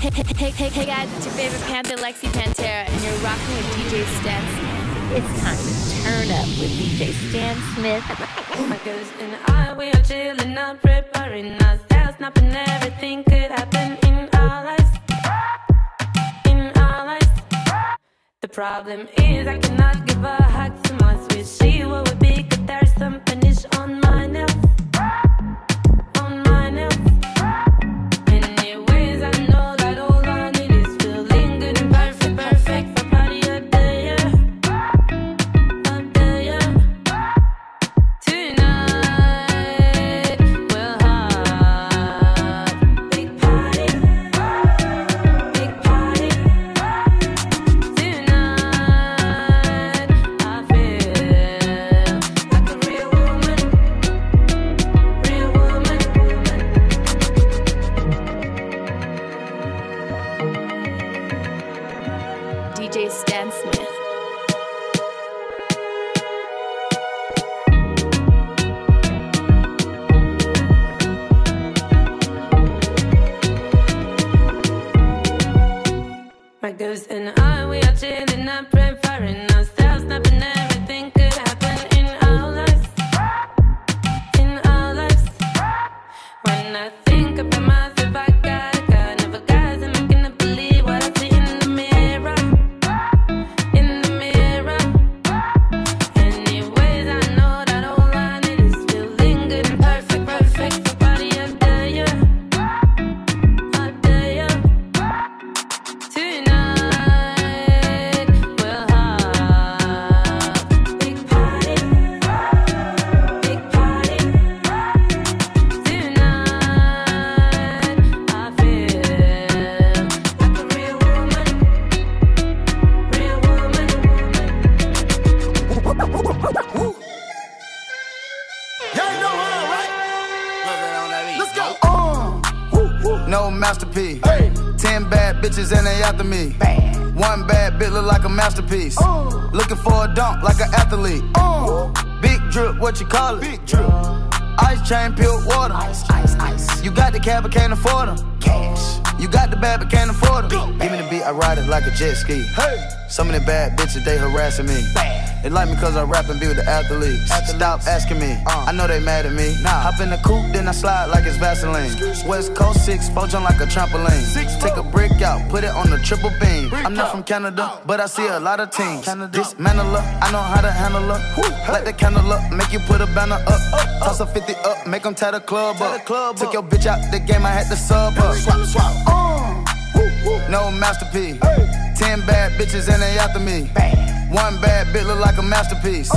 Hey, hey, hey hey, guys, it's your favorite Panther, Lexi Pantera, and you're rocking with DJ Stan Smith. It's time to turn up with DJ Stan Smith. My girls and I, we are chilling out, preparing ourselves, snapping everything could happen in our lives. In our lives. The problem is I cannot give a hug to my sweet she. What would be good? There's some finish on my nails. Like a. Uh. Looking for a dunk like an athlete. Uh. Big drip, what you call it? Big drip. Ice chain, pure water. Ice, ice, ice. You got the cab, but can't afford them. Cash. You got the bad, but can't afford them. Give me the beat, I ride it like a jet ski. Hey. Some of the bad bitches, they harassing me. They like me cause I rap and be with the athletes. Stop asking me, I know they mad at me. Hop in the coupe, then I slide like it's Vaseline. West Coast 6, four jump like a trampoline. Take a brick out, put it on the triple beam. I'm not from Canada, but I see a lot of teams. Dismantle her, I know how to handle her. Light the candle up, make you put a banner up. Toss a 50 up, make them tie the club up. Took your bitch out the game, I had to sub up. Swap, swap. No masterpiece. Ten bad bitches and they after me. One bad bitch look like a masterpiece.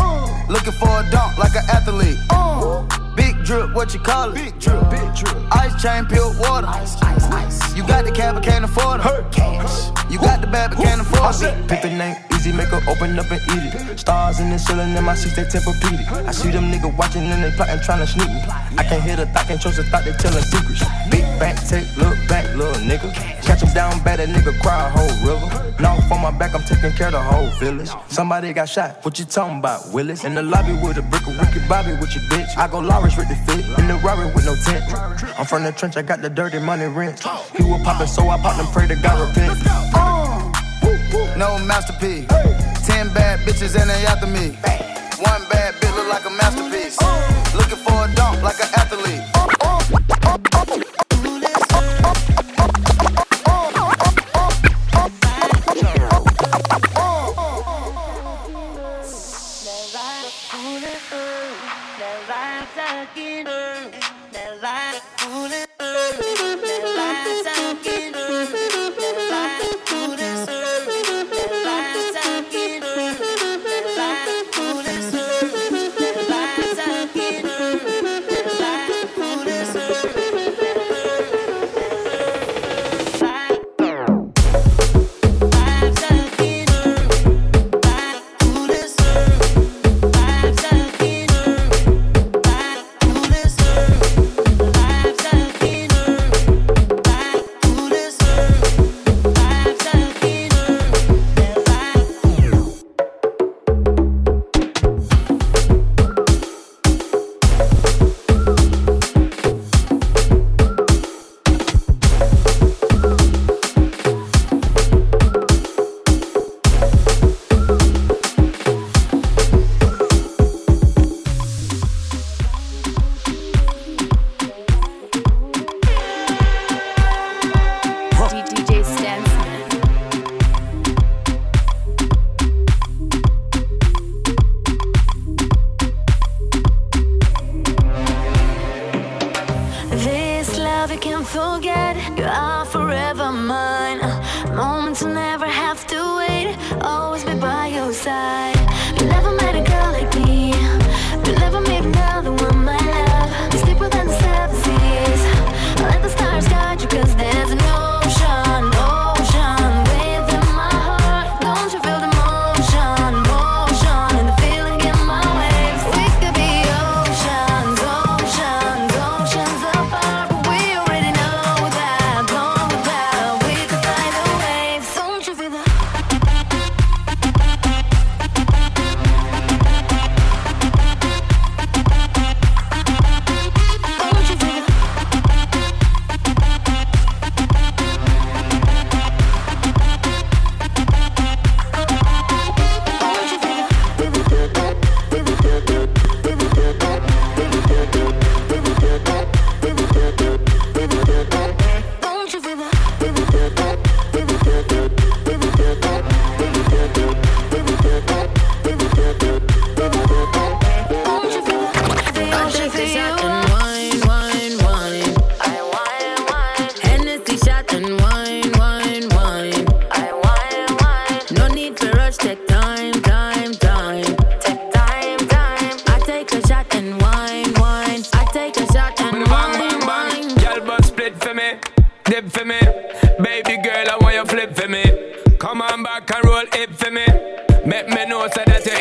Looking for a dunk like an athlete. Big drip, what you call it? Big drip, big drip. Ice chain, pure water. Ice, ice, ice. You got the cab, but can't afford it. Cash. You got the bad, but can't afford it. Pick the name easy, make her open up and eat it. Stars in the ceiling in my seats, they Tempur-Pedic. I see them niggas watching and they plotting, trying to sneak me. I can't hear the thought, can't trust the thought, they telling secrets. Big back, take, look back, little nigga. Catch him down bad, that nigga cry a whole river. Now on my back, I'm taking care of the whole village. Somebody got shot, what you talking about, Willis? In the lobby with a brick of Ricky Bobby with your bitch. I go Lawrence with the fit, in the Rari with no tent. I'm from the trench, I got the dirty money rent. He was poppin', so I popped and pray to God repent. Uh. No masterpiece. Ten bad bitches and they after me. One bad bitch look like a masterpiece. Uh.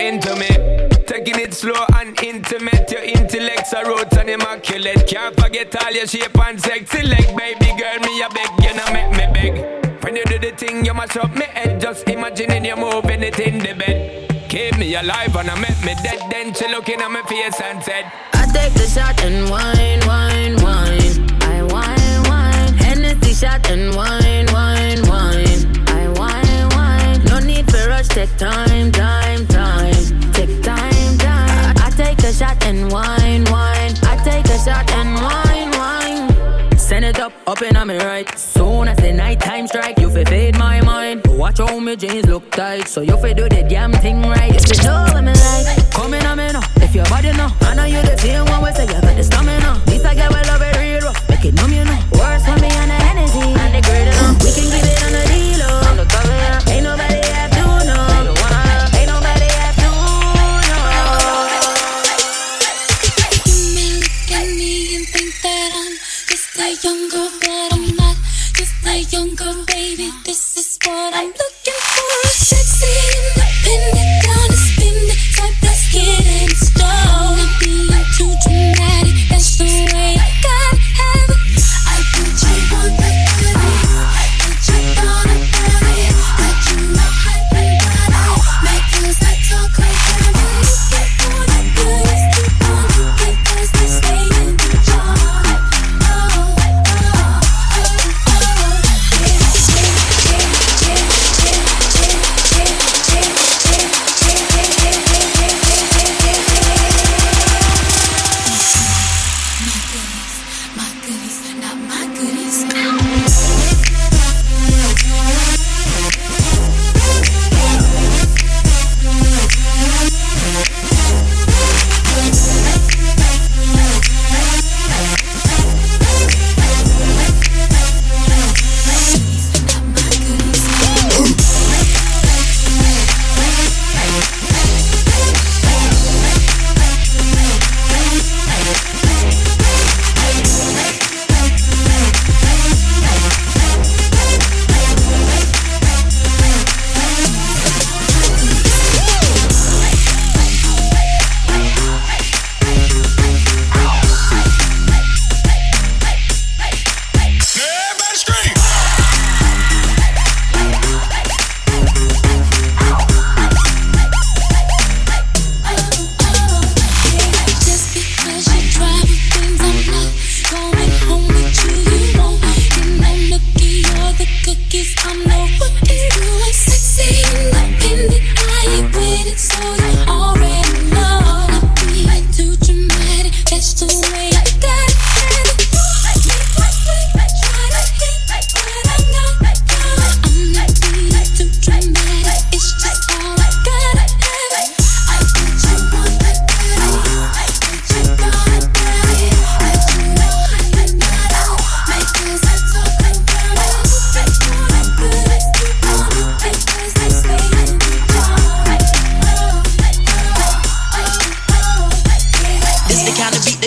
Into me. Taking it slow and intimate. Your intellect's a roots and immaculate. Can't forget all your shape and sexy leg, baby girl. Me a beg, you know make me beg. When you do the thing, you mash up me head. Just imagining you moving it in the bed. Keep me alive and I make me dead. Then she looking at my face and said, I take the shot and wine, wine, wine. I wine, wine. Hennessy shot and wine, wine, wine. I wine, wine. No need for rush, take time, time. Up, on me right. Soon as the night time strike, you fi fade my mind. Watch how my jeans look tight, so you fi do the damn thing right. If you know what me like, come in on me now. If your body know, I know you the same one. We say you got the stamina. This I get well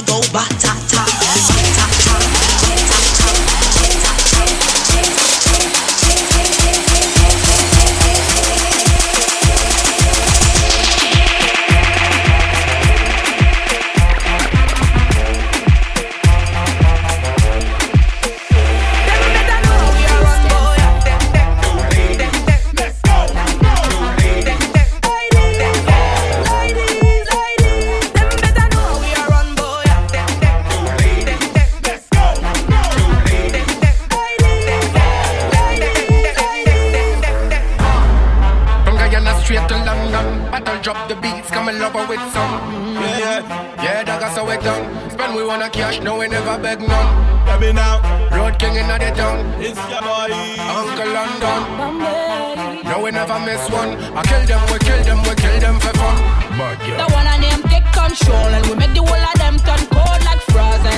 that go ba ta ta. Never beg none. Let me now. Road king in the town. It's your boy. Uncle London. No we never miss one. I kill them, we kill them, we kill them for fun. But The one of them take control and we make the whole of them turn cold like frozen.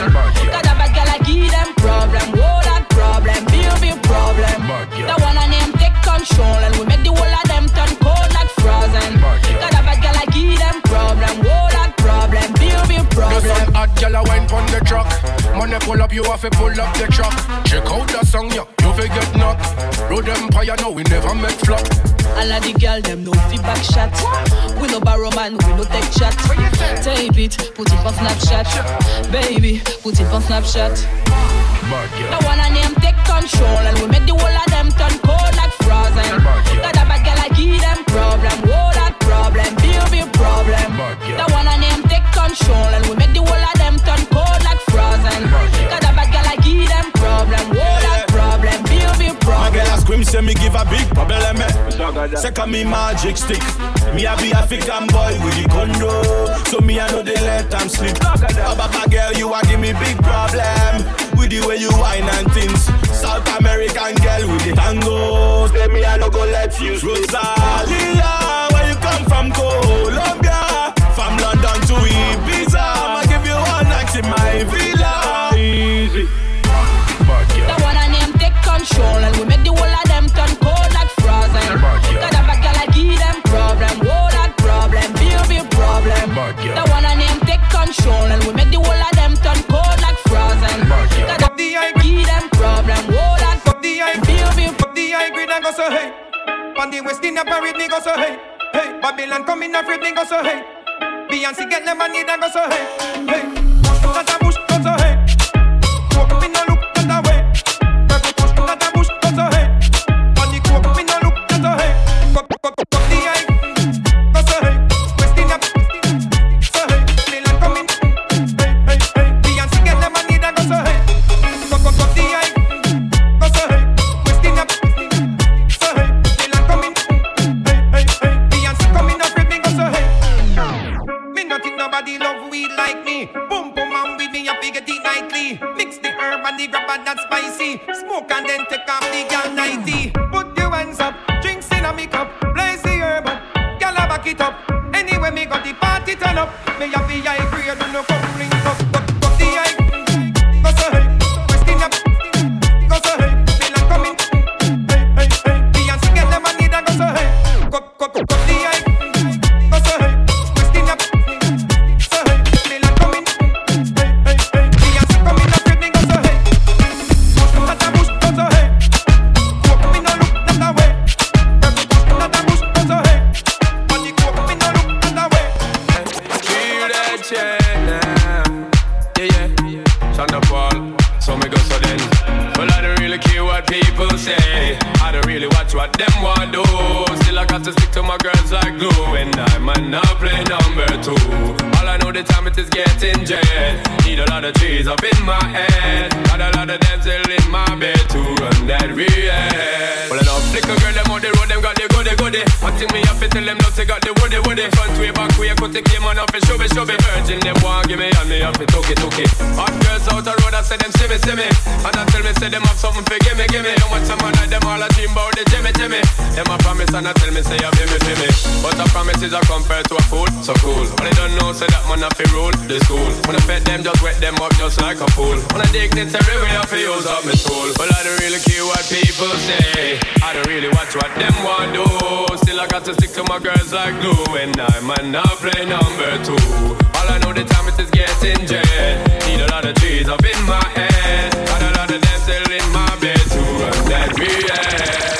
Got a bad girl, I give them problem. Whoa, that problem, big, big problem. The one of them take control and we make the whole of them turn up, you have to pull up the truck. Check out the song, yo, you fi get knocked. Road empire, no, we never make flop. All of the girl, them no feedback shot. We no borrow man, we no take chat. Tape it, put it on Snapchat. Baby, put it on Snapchat. The one and them take control and we make the whole of them turn cold like frozen. Got a bad girl, I give them problem. Whoa, that problem, big, big problem. The one and them take control and we make the whole of them turn cold like frozen. Problem. girl a scream, say me give a big problem. eh. Second me magic stick. Me a be African boy with the condo. So me I know they let them sleep. Oh, Baba girl, you a give me big problem. With the way you whine and things. South American girl with the tango. Say me I no go let you sleep. Rosalia, where you come from, Colombia? From London to Ibiza. I'ma give you one night in my villa. Easy. The one and them take control and we make the whole Them money and go so hey. That man to rule the school. When I pet them, just wet them up just like a fool. When I dignitary, we have to use up my soul. Well, I don't really care what people say. I don't really watch what them want do. Still, I got to stick to my girls like glue. And I might not play number two. All I know the time is getting jet. Need a lot of trees up in my head. Got a lot of them still in my bed to run that.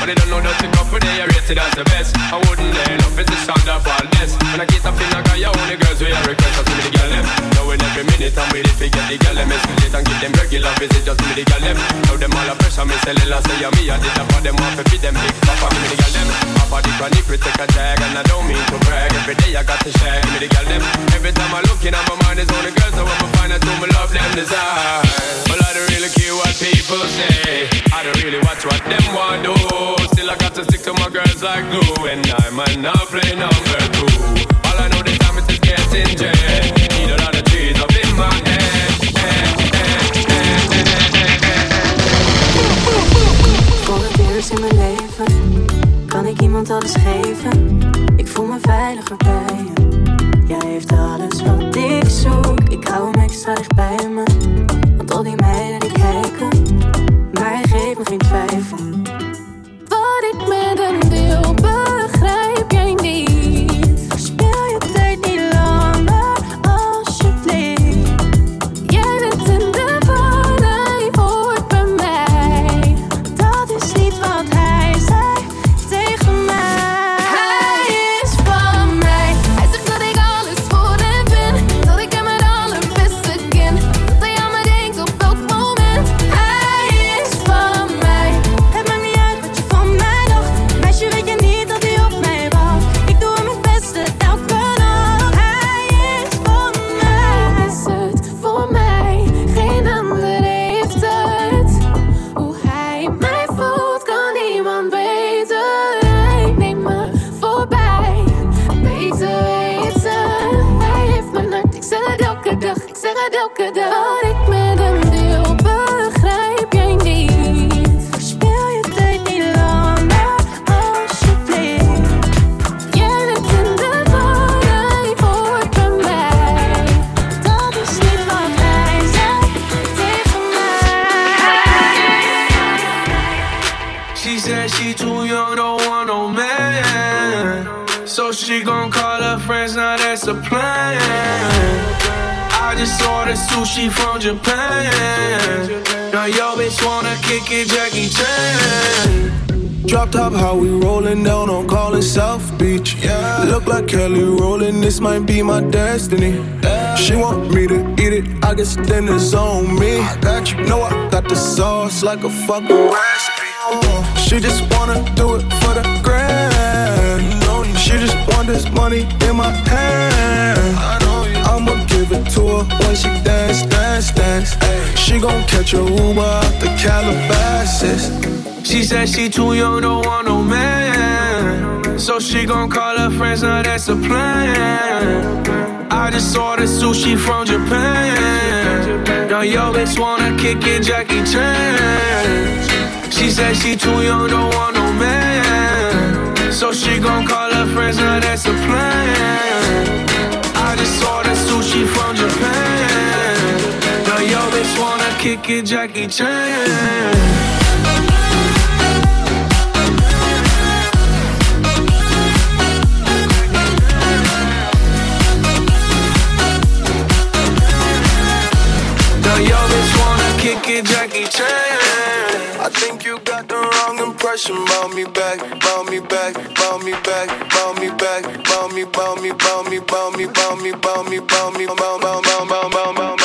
But they don't know that the couple they are rated as the best. I wouldn't lay enough, it's a of all this. When I get up in, got your only girls with a request. See me the girl them. Knowing every minute I'm with it, we get the girl them. Escalate and give them regular visit, just me the girl them. Now them all a pressure, me sell it, I say, me, I did that for them, want to feed them big papa, give me the girl them. Papa the chronic, we take a tag, and I don't mean to brag. Every day I got to share, give me the girl them. Every time I look in, my mind is only girls, so I'ma find out who me love them desire. Well, I really care what people say. I don't really watch what them want do. Still, I got to stick to my girls like glue, and I might not play number two. All I know the time is getting jet. Need a lot of trees up in my head. Voor het eerst in mijn leven kan ik iemand alles geven. Ik voel me veiliger bij je. Jij heeft alles wat ik zoek. Ik hou hem extra dicht bij me. Geeft me geen twijfel. Japan. Now yo bitch wanna kick it, Jackie Chan. Drop top, how we rollin' down on calling South Beach. Yeah. Look like Kelly rolling, this might be my destiny. Yeah. She want me to eat it, I guess then it's on me. I got you, know I got the sauce like a fucking recipe. She just wanna do it for the grand. She just want this money in my hand. Give it to her when she dance, dance, dance. She gon' catch a Uber out the Calabasas. She said she too young, don't want no man. So she gon' call her friends, now that's a plan. I just ordered sushi from Japan. Now yo bitch wanna kick it, Jackie Chan. She said she too young, don't want no man. So she gon' call her friends, now that's a plan. I just sushi from Japan. Now yo bitch wanna kick it, Jackie Chan. Wrong impression about me back, about me back, about me back, about me back, about me, about me, about me, about me, about me, about me, about me, about, about, about, about, about, about, about, about,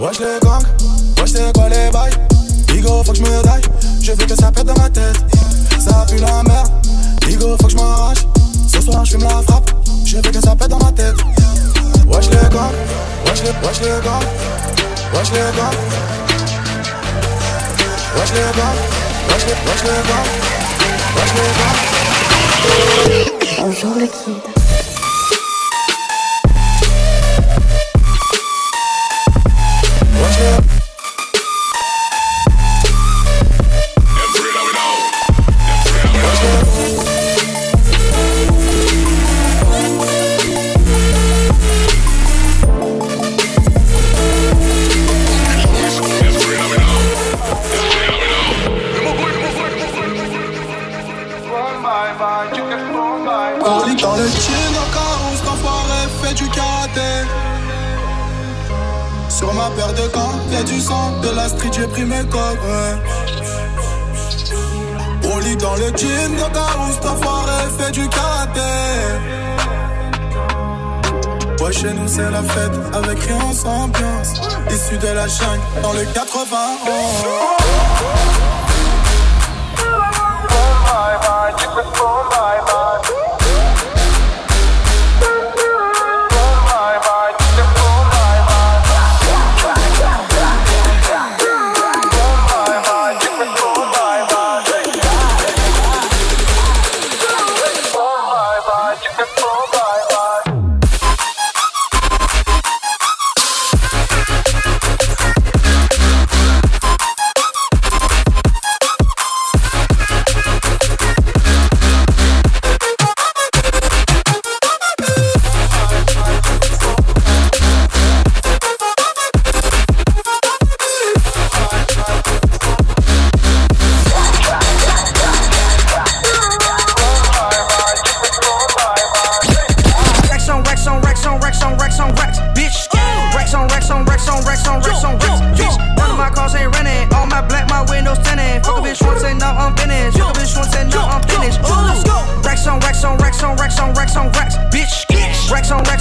Wesh les gangs, wesh c'est quoi les bails? Bigo faut que je me daille, je veux que ça pète dans ma tête. Ça pue la merde, Bigo faut que je m'arrache. Ce soir je fume la frappe, je veux que ça pète dans ma tête. Wesh les gangs, wesh les, wesh les gangs Wesh les gangs Wesh les gangs, wesh les, wesh les gangs Wesh les gangs Bonjour le kid. Chez nous c'est la fête, avec rien sans ambiance. Issu de la jungle, dans le 80. Racks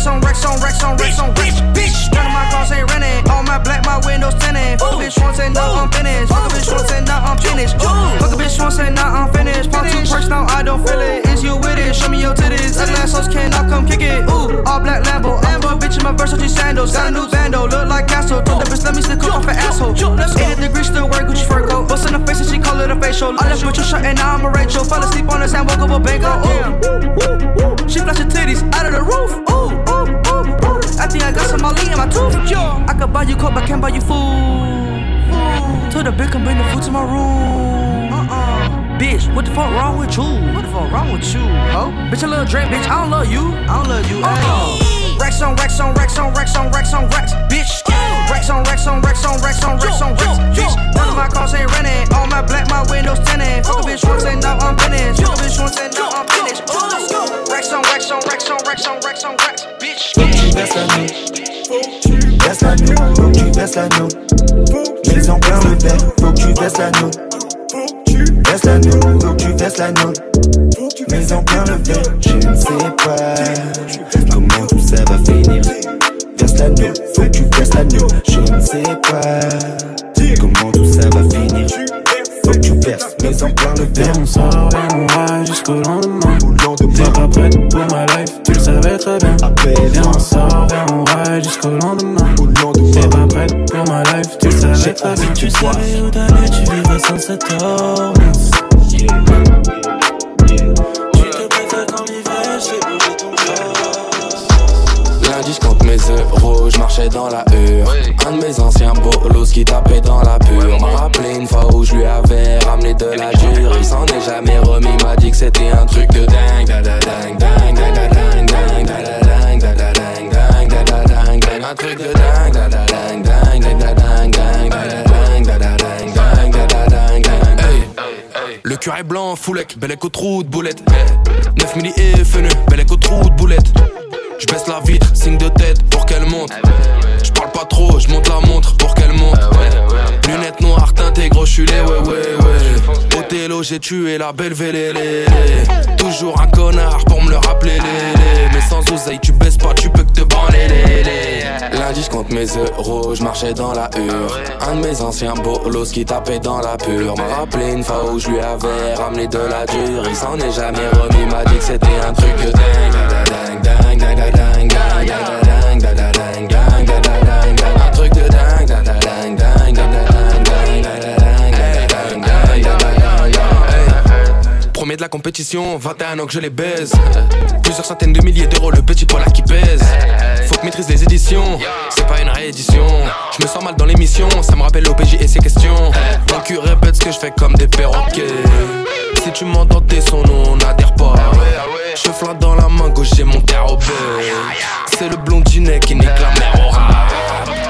on racks on racks on racks on racks bitch. None of my cars ain't renting. All my black, my windows tinted. Fuck a bitch once and now I'm finished. Fuck a bitch once and now I'm finished. Fuck a bitch once and now I'm finished. Pop two perks now I don't feel it. Is you with it? Show me your titties. Ugly assholes cannot come kick it. Ooh, all black Lambo. I'm bitch in my Versace sandals. Got a new bando, look like Castro. Told the bitch let me stick off an asshole. 80 degrees still wear Gucci fur coat. Bust in the face and she call it a facial. I left with your shirt and now I'm a Rachel. Fell asleep on the sand, woke up a bango. Ooh, she flash her titties out of the roof. Ooh, ooh, ooh, ooh. I think I got some Molly in my tooth. I could buy you coke, but can't buy you food. Told the bitch come bring the food to my room. Uh-uh. Bitch, what the fuck wrong with you? What the fuck wrong with you, ho? Bitch, a little drink, bitch. I don't love you. I don't love you at all. Racks on racks on racks on racks on racks on racks, bitch. Racks on racks on racks on racks on racks on racks, bitch. None of my cars ain't renting. All my black, my windows tinted. Fuck a bitch once and now I'm finished. Fuck a bitch once and now I'm finished. Ooh. Racks on racks on racks on racks on racks on racks, bitch. Faut que tu baisses la nuit. Tu baisses la nuit. Faut que tu baisses la nuit. Maison plein le bec. Faut que tu baisses la nuit. verses la note, faut que tu verses la note. Mais en plein le verre, je ne sais pas comment tout ça va finir. Verse la note, faut que tu verses la note, je ne sais pas comment tout ça va finir. Faut que tu verses, mais en plein le verre. On sort et on va jusqu'au lendemain. T'es pas prête pour ma life, tu le savais très bien. Viens, on sort et on va jusqu'au lendemain. T'es pas prête pour ma life, tu le savais très bien. Tu savais où t'allais, tu vivrais sans cette hormone. je marchais dans la hure. Un de mes anciens bolos qui tapait dans la pure. M'a rappelé une fois où je lui avais ramené de la dure. Il s'en est jamais remis, m'a dit que c'était un truc de dingue. Un truc de dingue. Le curé blanc, foulec, belle écho trou de boulette. 9 milli et fenu, belle écho trou de boulette. Je baisse la vitre, signe de tête pour qu'elle monte. Je parle pas trop, je monte la montre pour qu'elle monte. Lunettes noires, teintées, gros chulé, ouais, ouais, ouais. J'ai tué la belle vélélé. Toujours un connard pour me le rappeler. Mais sans oseille, tu baisses pas, tu peux que te branler. Lundi, je compte mes euros, je marchais dans la hure. Un de mes anciens bolos qui tapait dans la pure. M'a rappelé une fois où je lui avais ramené de la dure. Il s'en est jamais remis, m'a dit que c'était un truc de dingue. Dingue, dingue, da da dingue, dingue, Premier de la compétition, 21 ans que je les baise. Plusieurs centaines de milliers d'euros, le petit poil qui pèse. Faut que maîtrise les éditions, c'est pas une réédition. Je me sens mal dans l'émission, ça me rappelle l'OPJ et ses questions. Mon cul répète ce que je fais comme des perroquets. Si tu m'entends tes sons, nous on n'adhère pas. Je flingue dans la main gauche, j'ai mon carreau C'est le blondinet qui nique la mer.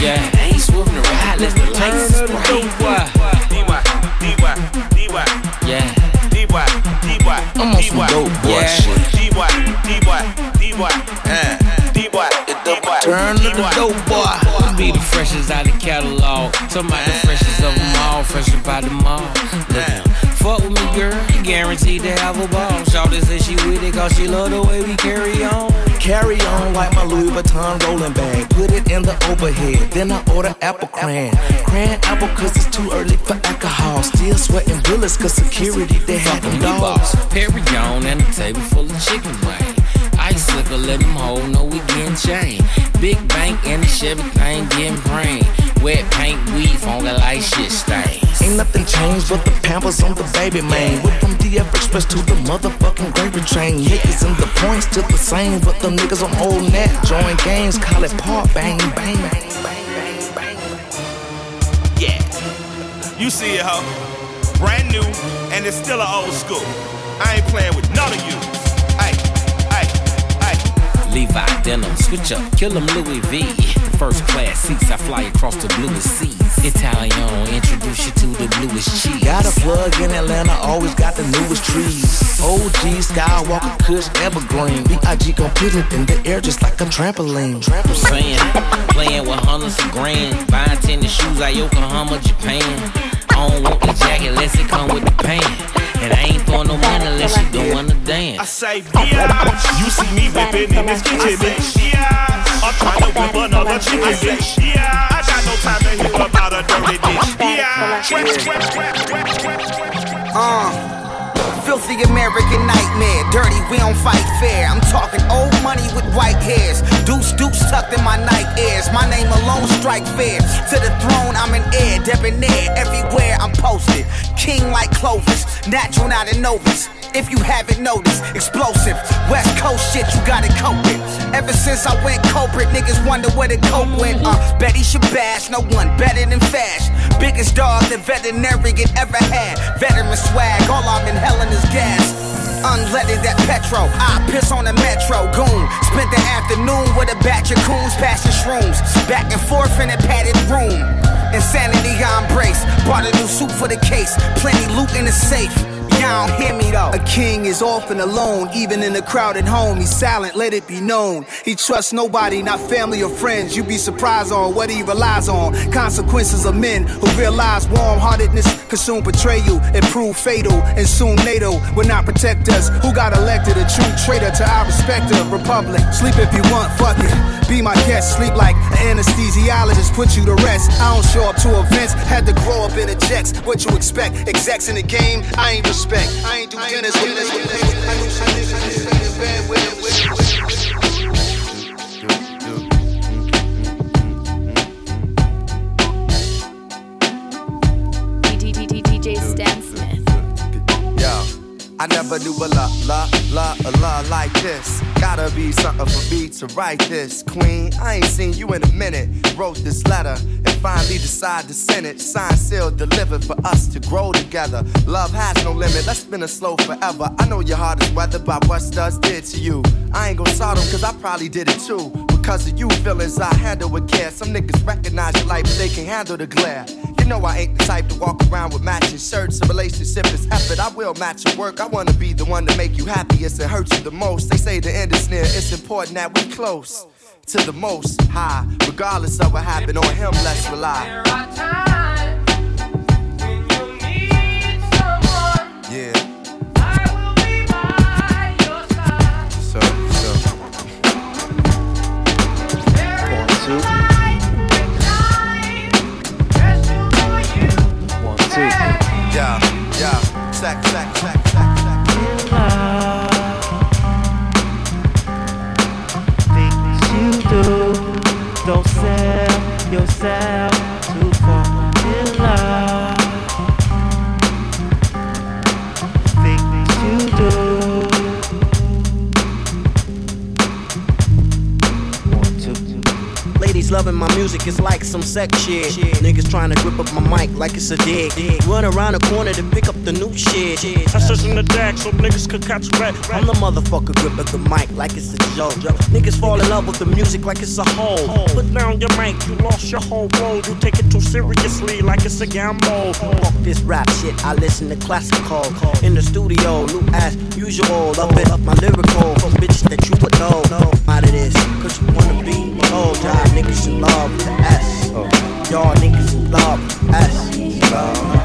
Yeah. I ain't swerving the ride unless the lights bright. Yeah. I'm on some dope boy yeah. shit. Turn to the dope boy. I be the freshest out the catalog. Somebody the freshest of them all, fresh by them all. Look, fuck with me, girl, you guaranteed to have a ball. Shawty say she with it cause she love the way we carry on. Carry on like my Louis Vuitton rolling bag. Put it in the overhead. Then I order apple cran. Cran apple cause it's too early for alcohol. Still sweating bullets cause security they had them Fucking dogs. meatballs, Perrier and a table full of chicken wing. Ice liquor, let them hold, no we getting chain. Big bank and the Chevy thing getting brain. Wet paint, weed, funky like shit stains. Ain't nothing changed but the pampers on the baby man. Went from DF Express to the motherfucking gravy train. Niggas and the points still the same, but the niggas on old net. Join games, call it part bang bang bang. Yeah. You see it, ho. Brand new, and it's still an old school. I ain't playing with none of you. Levi denim, switch up, kill 'em Louis V. First class seats, I fly across the bluest seas. Italian, introduce you to the bluest cheese. Got a plug in Atlanta, always got the newest trees. OG, Skywalker, Kush, Evergreen. B.I.G. gon' put it in the air just like a trampoline. I'm saying, playing with hundreds of grand. Buying tennis shoes out Yokohama, Japan. I don't want the jacket unless it come with the pants. And I ain't throwing no money unless you doing the dance. I say, yeah. You see me whipping in this kitchen, bitch. Yeah. I'm trying to whip another chicken, bitch. Yeah. I got no time to hear about a dirty bitch. Yeah. Uh, filthy American nightmare. Dirty, we don't fight fair. I'm talking old money with white hairs. Deuce, deuce tucked in my night ears. My name alone strike fear. To the throne, I'm an heir. Debonair, everywhere I'm posted. King like Clovis, natural, not a novice. If you haven't noticed, explosive. West Coast shit you gotta cope with. Ever since I went corporate, niggas wonder where the cope went. Uh, Betty Shabash, no one better than Fash. Biggest dog the veterinarian ever had. Veteran swag, all I'm inhaling is gas. Unleaded that petro, I piss on the metro goon. Spent the afternoon with a batch of coons passing shrooms. Back and forth in a padded room. Insanity I embrace. Bought a new suit for the case. Plenty loot in the safe. Hear me though. A king is often alone, even in a crowded home. He's silent, let it be known. He trusts nobody, not family or friends. You'd be surprised on what he relies on. Consequences of men who realize warm heartedness can soon betray you and prove fatal. And soon NATO will not protect us. Who got elected a true traitor to our respective republic? Sleep if you want, fuck it. Be my guest, sleep like an anesthesiologist, put you to rest. I don't show up to events, had to grow up in a Jex. What you expect? Execs in the game, I ain't respect. I ain't do dinners with this. I I never knew a la la la a la like this. Gotta be something for me to write this, Queen. I ain't seen you in a minute. Wrote this letter finally decide to send it. Signed, sealed, delivered for us to grow together. Love has no limit. Let's spin a slow forever. I know your heart is weathered by what studs did to you. I ain't gon' sodom cause I probably did it too. Because of you feelings I handle with care. Some niggas recognize your light, but they can handle the glare. You know I ain't the type to walk around with matching shirts. A relationship is effort. I will match your work. I wanna be the one to make you happiest and hurt you the most. They say the end is near. It's important that we close to the most high. Regardless of what happened on him, let's rely. Yeah. So, so. One, two. One, two. Yeah, yeah. Sack, sack, sack, sack, sack. My music, is like some sex shit. Niggas trying to grip up my mic like it's a dick. Run around the corner to pick up the new shit. I search in the deck so niggas could catch rat. I'm the motherfucker grip up the mic like it's a joke. Niggas fall in love with the music like it's a hole. Put down your mic, you lost your whole role. You take it too seriously like it's a gamble. Fuck this rap shit, I listen to classical. In the studio, new as usual. Up it up my lyrical. For bitches that you would know. Out of this, niggas in love with the S. Oh. Y'all niggas in love with the S.